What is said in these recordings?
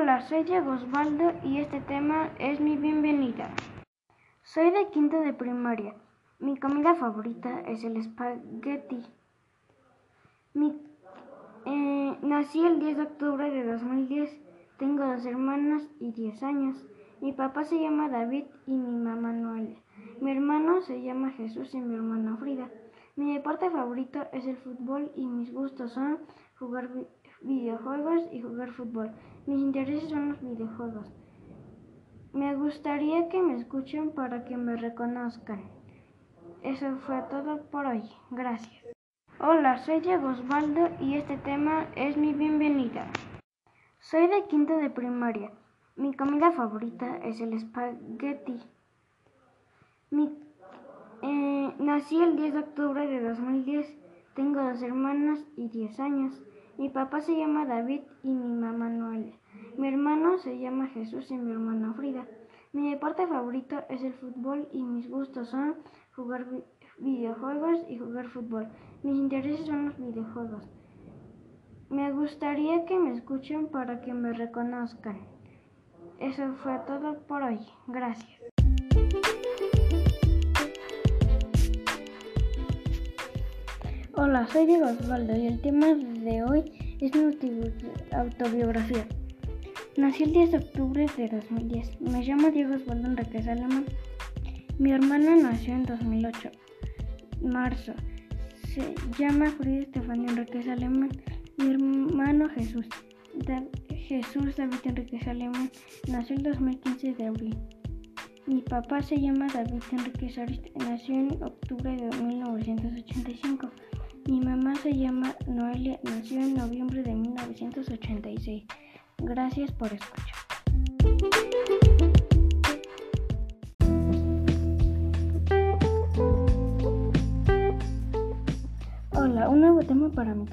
Hola, soy Diego Osvaldo y este tema es mi bienvenida. Soy de quinto de primaria. Mi comida favorita es el espagueti. Mi, eh, nací el 10 de octubre de 2010. Tengo dos hermanas y 10 años. Mi papá se llama David y mi mamá Noelia. Mi hermano se llama Jesús y mi hermana Frida. Mi deporte favorito es el fútbol y mis gustos son jugar videojuegos y jugar fútbol. Mis intereses son los videojuegos. Me gustaría que me escuchen para que me reconozcan. Eso fue todo por hoy. Gracias. Hola, soy Diego Osvaldo y este tema es mi bienvenida. Soy de quinto de primaria. Mi comida favorita es el espagueti. Mi, eh, nací el 10 de octubre de 2010. Tengo dos hermanas y 10 años. Mi papá se llama David y mi mamá Noelia. Mi hermano se llama Jesús y mi hermana Frida. Mi deporte favorito es el fútbol y mis gustos son jugar videojuegos y jugar fútbol. Mis intereses son los videojuegos. Me gustaría que me escuchen para que me reconozcan. Eso fue todo por hoy. Gracias. Hola, soy Diego Osvaldo y el tema de hoy es mi autobiografía. Nací el 10 de octubre de 2010. Me llamo Diego Osvaldo Enriquez Alemán. Mi hermana nació en 2008, marzo. Se llama Frida Estefanía Enriquez Alemán. Mi hermano Jesús, Jesús David Enriquez Alemán, nació el 2015 de abril. Mi papá se llama David Enriquez Ariste, nació en octubre de 1985. Se llama Noelia, nació en noviembre de 1986. Gracias por escuchar. Hola, un nuevo tema para mi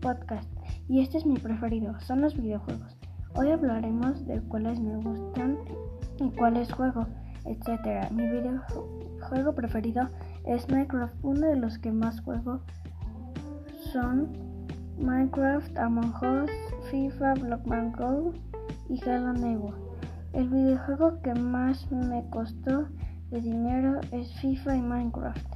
podcast y este es mi preferido, son los videojuegos. Hoy hablaremos de cuáles me gustan y cuáles juego, etc. Mi videojuego preferido es Minecraft, uno de los que más juego son Minecraft, Among Us, FIFA, Blockman Go y Hello Neighbor. El videojuego que más me costó de dinero es FIFA y Minecraft.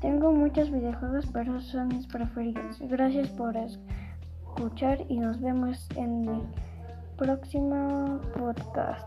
Tengo muchos videojuegos, pero son mis preferidos. Gracias por escuchar y nos vemos en el próximo podcast.